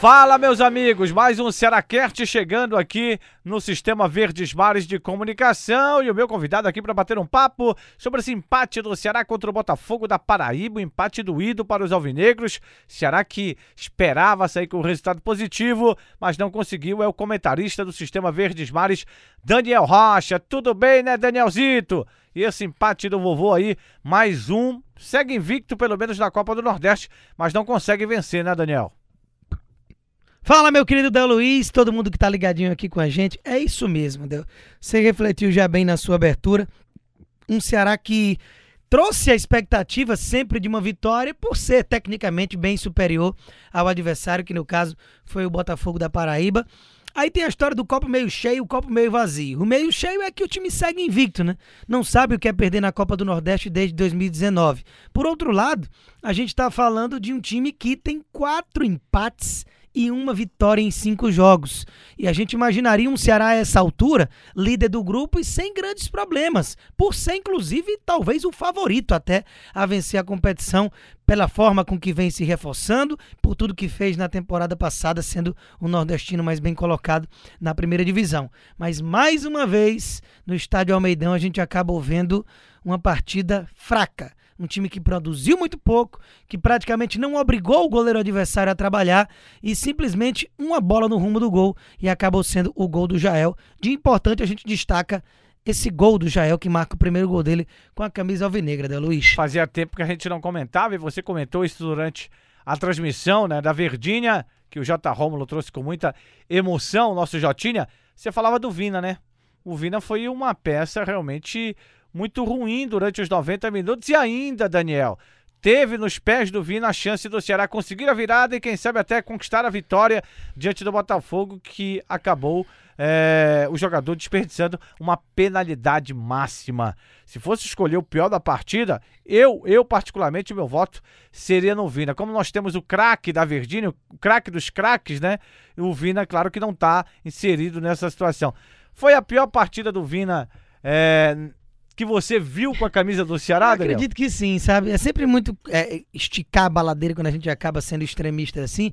Fala, meus amigos, mais um Cearacast chegando aqui no Sistema Verdes Mares de Comunicação e o meu convidado aqui para bater um papo sobre esse empate do Ceará contra o Botafogo da Paraíba, o empate doído para os alvinegros. Ceará que esperava sair com um resultado positivo, mas não conseguiu. É o comentarista do Sistema Verdes Mares, Daniel Rocha. Tudo bem, né, Danielzito? E esse empate do vovô aí, mais um, segue invicto pelo menos na Copa do Nordeste, mas não consegue vencer, né, Daniel? Fala, meu querido Del Luiz, todo mundo que tá ligadinho aqui com a gente. É isso mesmo, Del. Você refletiu já bem na sua abertura. Um Ceará que trouxe a expectativa sempre de uma vitória por ser tecnicamente bem superior ao adversário, que no caso foi o Botafogo da Paraíba. Aí tem a história do copo meio cheio o copo meio vazio. O meio cheio é que o time segue invicto, né? Não sabe o que é perder na Copa do Nordeste desde 2019. Por outro lado, a gente está falando de um time que tem quatro empates e uma vitória em cinco jogos. E a gente imaginaria um Ceará a essa altura, líder do grupo e sem grandes problemas, por ser inclusive talvez o favorito até a vencer a competição pela forma com que vem se reforçando, por tudo que fez na temporada passada, sendo o nordestino mais bem colocado na primeira divisão. Mas mais uma vez, no estádio Almeidão, a gente acaba vendo uma partida fraca um time que produziu muito pouco, que praticamente não obrigou o goleiro adversário a trabalhar e simplesmente uma bola no rumo do gol e acabou sendo o gol do Jael. De importante a gente destaca esse gol do Jael que marca o primeiro gol dele com a camisa alvinegra, da né, Luiz. Fazia tempo que a gente não comentava e você comentou isso durante a transmissão, né, da Verdinha, que o J. Rômulo trouxe com muita emoção, nosso Jotinha. Você falava do Vina, né? O Vina foi uma peça realmente muito ruim durante os 90 minutos e ainda, Daniel, teve nos pés do Vina a chance do Ceará conseguir a virada e quem sabe até conquistar a vitória diante do Botafogo que acabou é, o jogador desperdiçando uma penalidade máxima. Se fosse escolher o pior da partida, eu, eu particularmente, meu voto seria no Vina. Como nós temos o craque da Verdinha, o craque dos craques, né? O Vina, claro que não está inserido nessa situação. Foi a pior partida do Vina é, que você viu com a camisa do Ceará, Daniel? Acredito que sim, sabe? É sempre muito é, esticar a baladeira quando a gente acaba sendo extremista assim.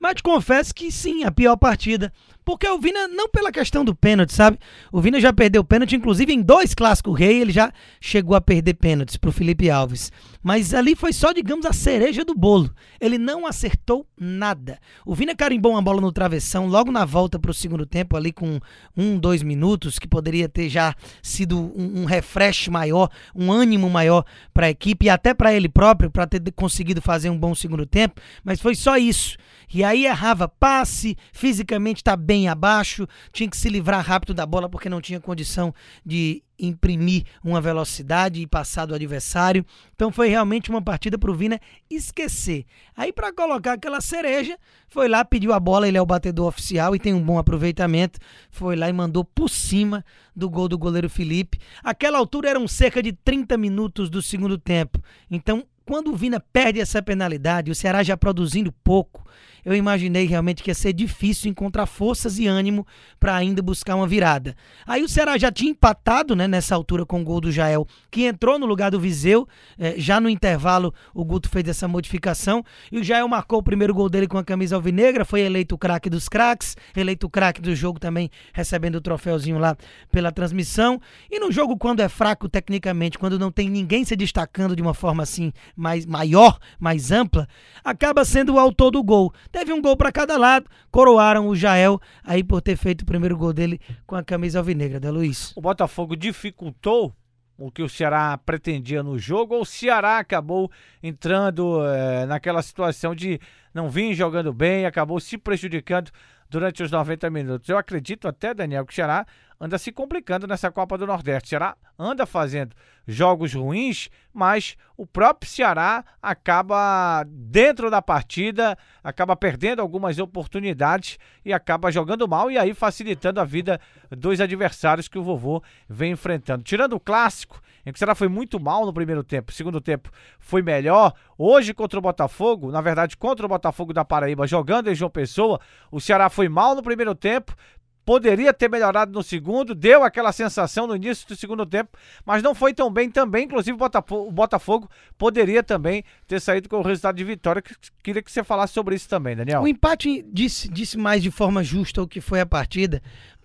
Mas te confesso que sim, a pior partida. Porque o Vina, não pela questão do pênalti, sabe? O Vina já perdeu pênalti, inclusive em dois clássicos rei, ele já chegou a perder pênaltis pro Felipe Alves. Mas ali foi só, digamos, a cereja do bolo. Ele não acertou nada. O Vina carimbou uma bola no travessão logo na volta pro segundo tempo, ali com um, dois minutos, que poderia ter já sido um, um refresh maior, um ânimo maior para a equipe e até para ele próprio, para ter conseguido fazer um bom segundo tempo. Mas foi só isso. E aí errava passe, fisicamente está bem abaixo, tinha que se livrar rápido da bola porque não tinha condição de imprimir uma velocidade e passar do adversário. Então foi realmente uma partida para o Vina esquecer. Aí para colocar aquela cereja, foi lá, pediu a bola, ele é o batedor oficial e tem um bom aproveitamento. Foi lá e mandou por cima do gol do goleiro Felipe. Aquela altura eram cerca de 30 minutos do segundo tempo. Então, quando o Vina perde essa penalidade, o Ceará já produzindo pouco, eu imaginei realmente que ia ser difícil encontrar forças e ânimo para ainda buscar uma virada. Aí o Ceará já tinha empatado né, nessa altura com o gol do Jael, que entrou no lugar do Viseu. É, já no intervalo, o Guto fez essa modificação e o Jael marcou o primeiro gol dele com a camisa alvinegra. Foi eleito o craque dos craques, eleito o craque do jogo também, recebendo o troféuzinho lá pela transmissão. E no jogo, quando é fraco tecnicamente, quando não tem ninguém se destacando de uma forma assim mais maior, mais ampla, acaba sendo o autor do gol. Teve um gol para cada lado, coroaram o Jael aí por ter feito o primeiro gol dele com a camisa alvinegra, da Luiz. O Botafogo dificultou o que o Ceará pretendia no jogo, ou o Ceará acabou entrando é, naquela situação de não vir jogando bem, acabou se prejudicando durante os 90 minutos. Eu acredito até, Daniel, que o Ceará anda se complicando nessa Copa do Nordeste. O Ceará anda fazendo jogos ruins, mas o próprio Ceará acaba dentro da partida, acaba perdendo algumas oportunidades e acaba jogando mal e aí facilitando a vida dos adversários que o vovô vem enfrentando. Tirando o clássico, em que o Ceará foi muito mal no primeiro tempo, segundo tempo foi melhor. Hoje contra o Botafogo, na verdade contra o Botafogo da Paraíba, jogando em João Pessoa, o Ceará foi mal no primeiro tempo, poderia ter melhorado no segundo, deu aquela sensação no início do segundo tempo, mas não foi tão bem também. Inclusive, o Botafogo, poderia também ter saído com o resultado de vitória. Queria que você falasse sobre isso também, Daniel. O empate disse, disse mais de forma justa o que foi a partida,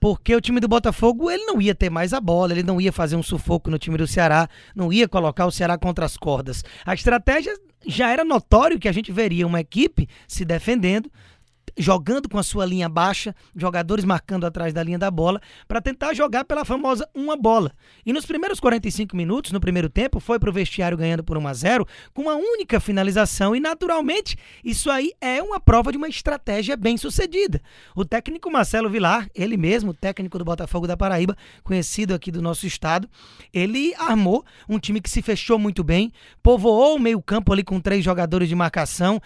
porque o time do Botafogo ele não ia ter mais a bola, ele não ia fazer um sufoco no time do Ceará, não ia colocar o Ceará contra as cordas. A estratégia já era notório que a gente veria uma equipe se defendendo, jogando com a sua linha baixa, jogadores marcando atrás da linha da bola, para tentar jogar pela famosa uma bola. E nos primeiros 45 minutos, no primeiro tempo, foi para o vestiário ganhando por 1 a 0 com uma única finalização. E naturalmente, isso aí é uma prova de uma estratégia bem sucedida. O técnico Marcelo Vilar, ele mesmo, técnico do Botafogo da Paraíba, conhecido aqui do nosso estado, ele armou um time que se fechou muito bem, povoou o meio-campo ali com três jogadores de marcação,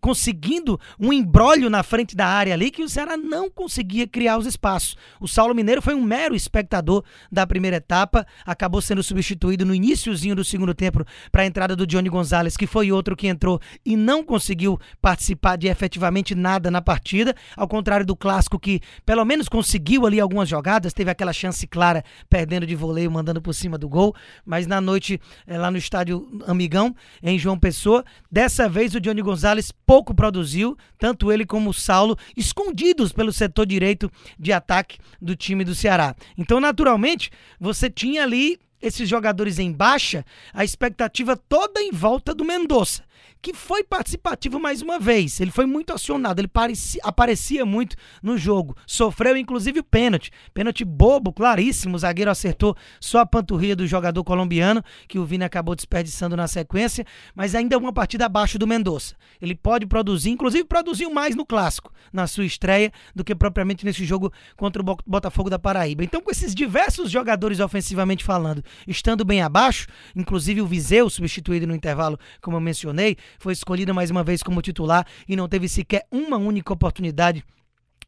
conseguindo um embrólio na frente da área ali que o Ceará não conseguia criar os espaços. O Saulo Mineiro foi um mero espectador da primeira etapa, acabou sendo substituído no iníciozinho do segundo tempo para a entrada do Johnny Gonzalez, que foi outro que entrou e não conseguiu participar de efetivamente nada na partida, ao contrário do clássico que pelo menos conseguiu ali algumas jogadas, teve aquela chance clara perdendo de voleio, mandando por cima do gol, mas na noite eh, lá no estádio Amigão, em João Pessoa, dessa vez o Johnny Gonzalez pouco produziu, tanto ele como o Saulo, escondidos pelo setor direito de ataque do time do Ceará. Então, naturalmente, você tinha ali esses jogadores em baixa, a expectativa toda em volta do Mendonça que foi participativo mais uma vez. Ele foi muito acionado, ele parecia, aparecia muito no jogo. Sofreu inclusive o pênalti. Pênalti bobo, claríssimo. O zagueiro acertou só a panturrilha do jogador colombiano, que o Vini acabou desperdiçando na sequência, mas ainda é uma partida abaixo do Mendonça. Ele pode produzir, inclusive produziu mais no clássico, na sua estreia, do que propriamente nesse jogo contra o Botafogo da Paraíba. Então, com esses diversos jogadores ofensivamente falando, estando bem abaixo, inclusive o Viseu substituído no intervalo, como eu mencionei, foi escolhido mais uma vez como titular e não teve sequer uma única oportunidade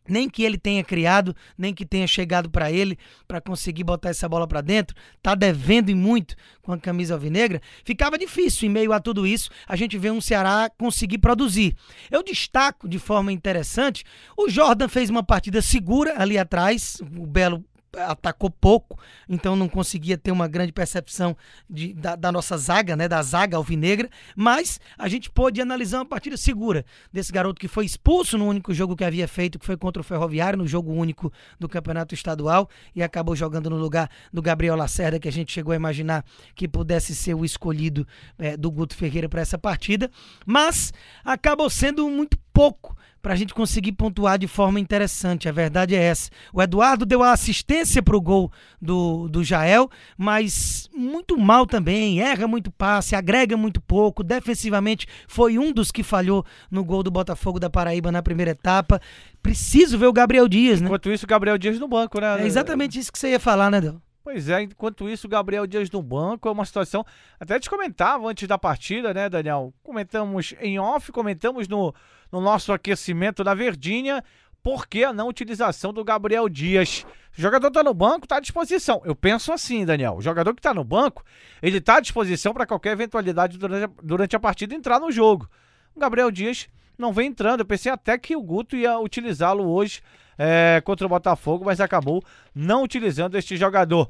nem que ele tenha criado, nem que tenha chegado para ele para conseguir botar essa bola para dentro, tá devendo e muito com a camisa alvinegra, ficava difícil em meio a tudo isso a gente ver um Ceará conseguir produzir. Eu destaco de forma interessante, o Jordan fez uma partida segura ali atrás, o Belo atacou pouco, então não conseguia ter uma grande percepção de, da, da, nossa zaga, né, da zaga alvinegra, mas a gente pôde analisar uma partida segura desse garoto que foi expulso no único jogo que havia feito, que foi contra o Ferroviário, no jogo único do Campeonato Estadual, e acabou jogando no lugar do Gabriel Lacerda, que a gente chegou a imaginar que pudesse ser o escolhido é, do Guto Ferreira para essa partida, mas acabou sendo muito pouco para a gente conseguir pontuar de forma interessante. A verdade é essa. O Eduardo deu a assistência para o gol do, do Jael, mas muito mal também. Erra muito passe, agrega muito pouco. Defensivamente foi um dos que falhou no gol do Botafogo da Paraíba na primeira etapa. Preciso ver o Gabriel Dias, né? Enquanto isso, o Gabriel Dias no banco, né? É exatamente isso que você ia falar, né, Del? Pois é, enquanto isso, o Gabriel Dias no banco é uma situação. Até te comentava antes da partida, né, Daniel? Comentamos em off, comentamos no, no nosso aquecimento da Verdinha. Por que a não utilização do Gabriel Dias? O jogador está no banco, está à disposição. Eu penso assim, Daniel. O jogador que está no banco, ele está à disposição para qualquer eventualidade durante a, durante a partida entrar no jogo. O Gabriel Dias não vem entrando. Eu pensei até que o Guto ia utilizá-lo hoje é, contra o Botafogo, mas acabou não utilizando este jogador.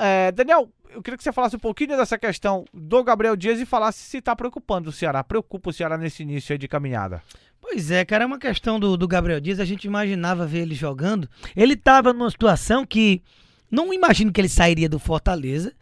É, Daniel, eu queria que você falasse um pouquinho dessa questão do Gabriel Dias e falasse se está preocupando o Ceará. Preocupa o Ceará nesse início de caminhada? Pois é, cara, é uma questão do, do Gabriel Dias. A gente imaginava ver ele jogando. Ele estava numa situação que não imagino que ele sairia do Fortaleza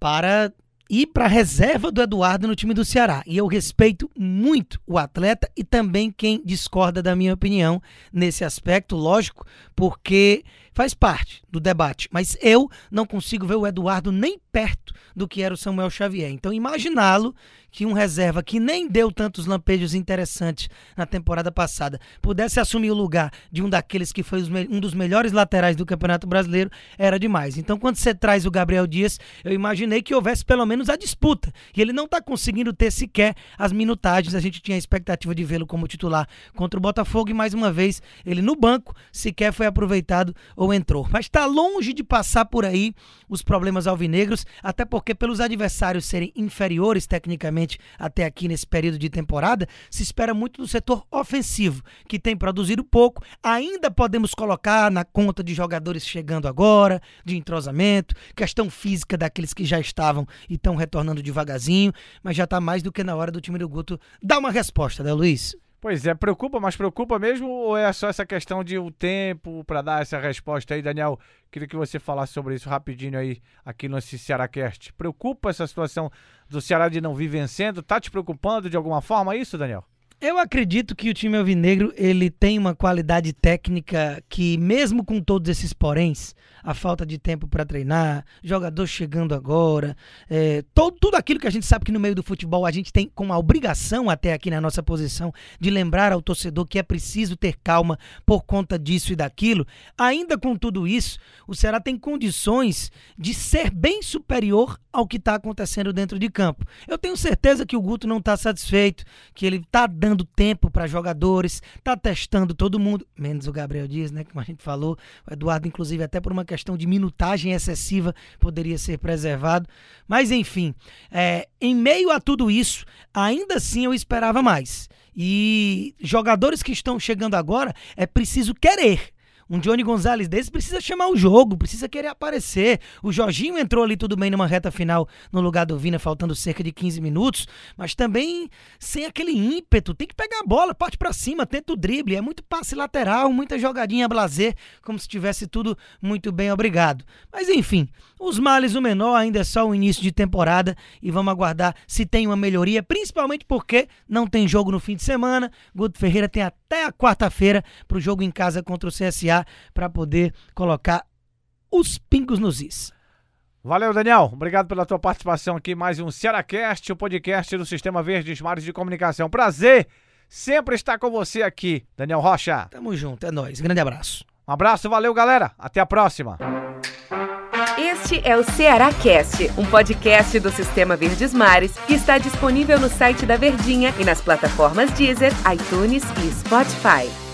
para ir para a reserva do Eduardo no time do Ceará. E eu respeito muito o atleta e também quem discorda da minha opinião nesse aspecto, lógico, porque faz parte do debate. Mas eu não consigo ver o Eduardo nem perto do que era o Samuel Xavier. Então, imaginá-lo que um reserva que nem deu tantos lampejos interessantes na temporada passada pudesse assumir o lugar de um daqueles que foi um dos melhores laterais do Campeonato Brasileiro era demais. Então, quando você traz o Gabriel Dias, eu imaginei que houvesse pelo menos a disputa. E ele não está conseguindo ter sequer as minutagens. A gente tinha a expectativa de vê-lo como titular contra o Botafogo e mais uma vez ele no banco sequer foi aproveitado ou ou entrou. Mas está longe de passar por aí os problemas alvinegros, até porque pelos adversários serem inferiores tecnicamente até aqui nesse período de temporada, se espera muito do setor ofensivo, que tem produzido pouco. Ainda podemos colocar na conta de jogadores chegando agora, de entrosamento, questão física daqueles que já estavam e estão retornando devagarzinho, mas já está mais do que na hora do time do Guto dar uma resposta, né, Luiz? Pois é, preocupa, mas preocupa mesmo ou é só essa questão de o tempo para dar essa resposta aí, Daniel? Queria que você falasse sobre isso rapidinho aí aqui no Cearacast. Preocupa essa situação do Ceará de não vir vencendo? Tá te preocupando de alguma forma isso, Daniel? Eu acredito que o time alvinegro ele tem uma qualidade técnica que, mesmo com todos esses poréns, a falta de tempo para treinar, jogador chegando agora, é, todo, tudo aquilo que a gente sabe que no meio do futebol a gente tem com a obrigação até aqui na nossa posição de lembrar ao torcedor que é preciso ter calma por conta disso e daquilo. Ainda com tudo isso, o Ceará tem condições de ser bem superior ao que está acontecendo dentro de campo. Eu tenho certeza que o Guto não está satisfeito, que ele está dando tempo para jogadores, está testando todo mundo, menos o Gabriel Dias, né? Como a gente falou, o Eduardo, inclusive, até por uma questão de minutagem excessiva, poderia ser preservado. Mas, enfim, é, em meio a tudo isso, ainda assim eu esperava mais. E jogadores que estão chegando agora, é preciso querer. Um Johnny Gonzalez desse precisa chamar o jogo, precisa querer aparecer. O Jorginho entrou ali tudo bem numa reta final no lugar do Vina, faltando cerca de 15 minutos, mas também sem aquele ímpeto. Tem que pegar a bola, parte para cima, tenta o drible. É muito passe lateral, muita jogadinha blazer, como se tivesse tudo muito bem, obrigado. Mas enfim, os males o menor ainda é só o início de temporada e vamos aguardar se tem uma melhoria, principalmente porque não tem jogo no fim de semana. Guto Ferreira tem até a quarta-feira para o jogo em casa contra o CSA para poder colocar os pingos nos is. Valeu, Daniel. Obrigado pela tua participação aqui. Mais um Cearacast, o podcast do Sistema Verdes Mares de Comunicação. Prazer sempre estar com você aqui, Daniel Rocha. Tamo junto, é nóis. Grande abraço. Um abraço, valeu, galera. Até a próxima. Este é o Ceará Cast, um podcast do Sistema Verdes Mares que está disponível no site da Verdinha e nas plataformas Deezer, iTunes e Spotify.